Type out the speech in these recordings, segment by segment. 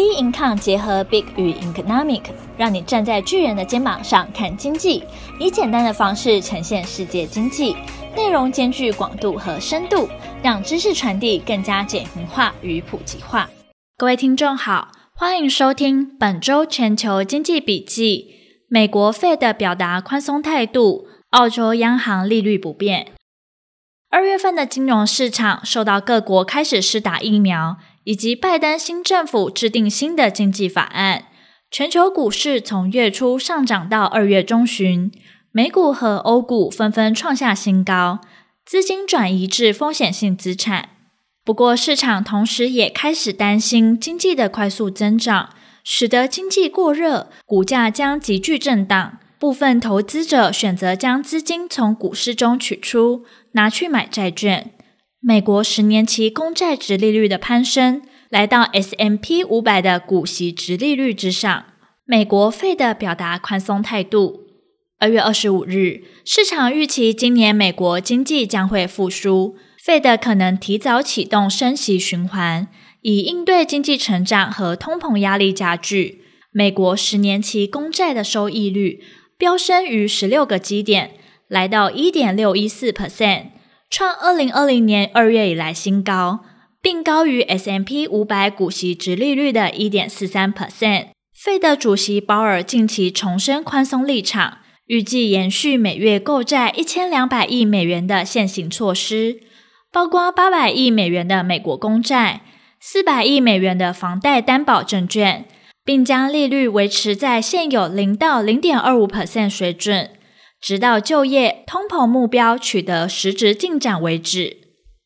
B Income 结合 Big 与 Economic，让你站在巨人的肩膀上看经济，以简单的方式呈现世界经济，内容兼具广度和深度，让知识传递更加简明化与普及化。各位听众好，欢迎收听本周全球经济笔记。美国 Fed 表达宽松态度，澳洲央行利率不变。二月份的金融市场受到各国开始施打疫苗。以及拜登新政府制定新的经济法案，全球股市从月初上涨到二月中旬，美股和欧股纷纷创下新高，资金转移至风险性资产。不过，市场同时也开始担心经济的快速增长，使得经济过热，股价将急剧震荡。部分投资者选择将资金从股市中取出，拿去买债券。美国十年期公债殖利率的攀升，来到 S M P 五百的股息殖利率之上。美国 Fed 表达宽松态度。二月二十五日，市场预期今年美国经济将会复苏，Fed 可能提早启动升息循环，以应对经济成长和通膨压力加剧。美国十年期公债的收益率飙升逾十六个基点，来到一点六一四 percent。创二零二零年二月以来新高，并高于 S M P 五百股息殖利率的一点四三 percent。费德主席鲍尔近期重申宽松立场，预计延续每月购债一千两百亿美元的现行措施，包括八百亿美元的美国公债、四百亿美元的房贷担保证券，并将利率维持在现有零到零点二五 percent 水准。直到就业通膨目标取得实质进展为止，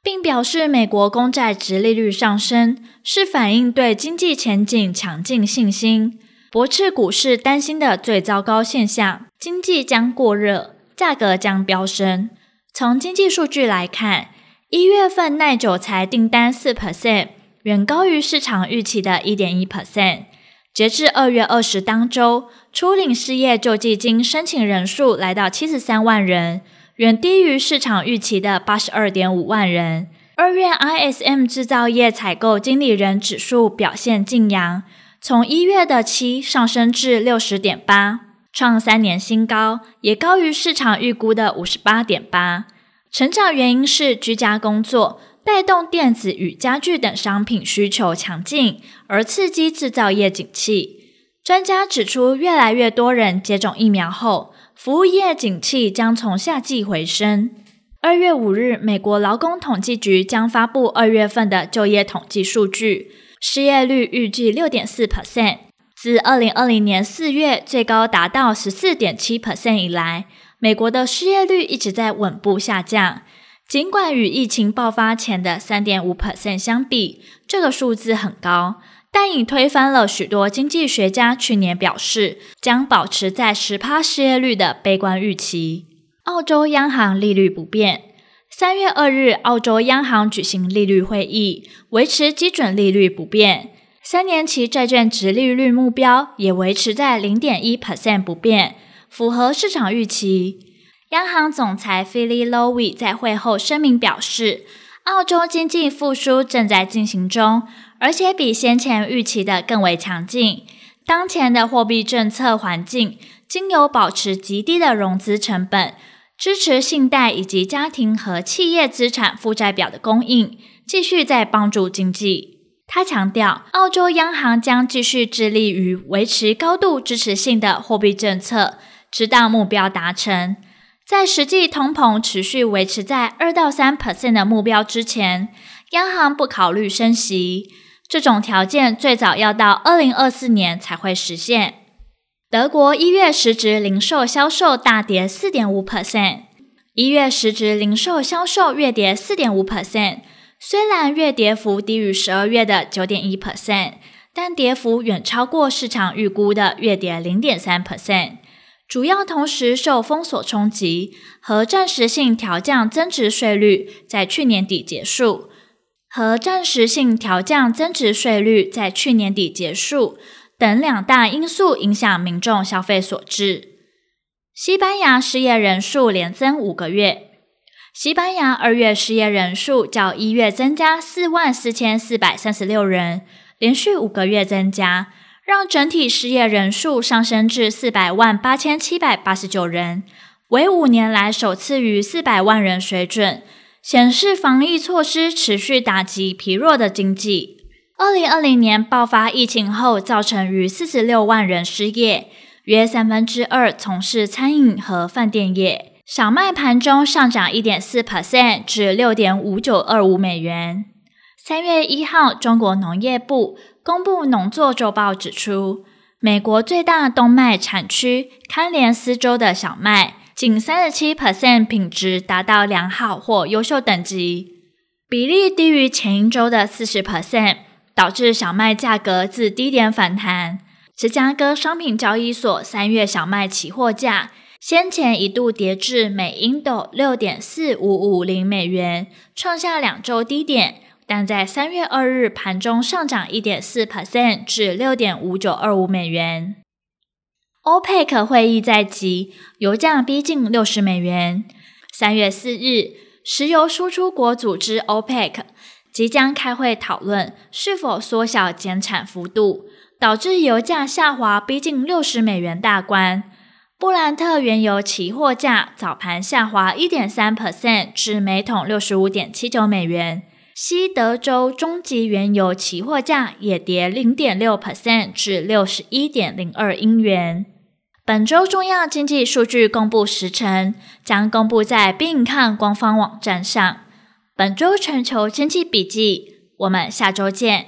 并表示美国公债殖利率上升是反映对经济前景强劲信心，驳斥股市担心的最糟糕现象：经济将过热，价格将飙升。从经济数据来看，一月份耐久财订单四 percent，远高于市场预期的一点一 percent。截至二月二十当周，初领失业救济金申请人数来到七十三万人，远低于市场预期的八十二点五万人。二月 ISM 制造业采购经理人指数表现劲扬，从一月的七上升至六十点八，创三年新高，也高于市场预估的五十八点八。成长原因是居家工作。带动电子与家具等商品需求强劲，而刺激制造业景气。专家指出，越来越多人接种疫苗后，服务业景气将从夏季回升。二月五日，美国劳工统计局将发布二月份的就业统计数据，失业率预计六点四 percent，自二零二零年四月最高达到十四点七 percent 以来，美国的失业率一直在稳步下降。尽管与疫情爆发前的三点五 percent 相比，这个数字很高，但已推翻了许多经济学家去年表示将保持在十趴失业率的悲观预期。澳洲央行利率不变，三月二日，澳洲央行举行利率会议，维持基准利率不变，三年期债券殖利率目标也维持在零点一 percent 不变，符合市场预期。央行总裁 Philip Lowe 在会后声明表示，澳洲经济复苏正在进行中，而且比先前预期的更为强劲。当前的货币政策环境，经由保持极低的融资成本、支持信贷以及家庭和企业资产负债表的供应，继续在帮助经济。他强调，澳洲央行将继续致力于维持高度支持性的货币政策，直到目标达成。在实际通膨持续维持在二到三 percent 的目标之前，央行不考虑升息。这种条件最早要到二零二四年才会实现。德国一月实质零售销售大跌四点五 percent，一月实质零售销售月跌四点五 percent。虽然月跌幅低于十二月的九点一 percent，但跌幅远超过市场预估的月跌零点三 percent。主要同时受封锁冲击和暂时性调降增值税率在去年底结束，和暂时性调降增值税率在去年底结束等两大因素影响民众消费所致。西班牙失业人数连增五个月，西班牙二月失业人数较一月增加四万四千四百三十六人，连续五个月增加，让整体失业人数上升至四百万八千七百八十九人，为五年来首次逾四百万人水准，显示防疫措施持续打击疲弱的经济。二零二零年爆发疫情后，造成逾四十六万人失业，约三分之二从事餐饮和饭店业。小麦盘中上涨一点四 percent 至六点五九二五美元。三月一号，中国农业部公布农作周报指出，美国最大冬麦产区堪连斯州的小麦，仅三十七 percent 品质达到良好或优秀等级，比例低于前一周的四十 percent。导致小麦价格自低点反弹。芝加哥商品交易所三月小麦期货价先前一度跌至每英斗六点四五五零美元，创下两周低点，但在三月二日盘中上涨一点四 percent 至六点五九二五美元。OPEC 会议在即，油价逼近六十美元。三月四日，石油输出国组织 OPEC。即将开会讨论是否缩小减产幅度，导致油价下滑逼近六十美元大关。布兰特原油期货价早盘下滑一点三 percent 至每桶六十五点七九美元。西德州中级原油期货价也跌零点六 percent 至六十一点零二英元。本周重要经济数据公布时程将公布在并看官方网站上。本周全球经济笔记，我们下周见。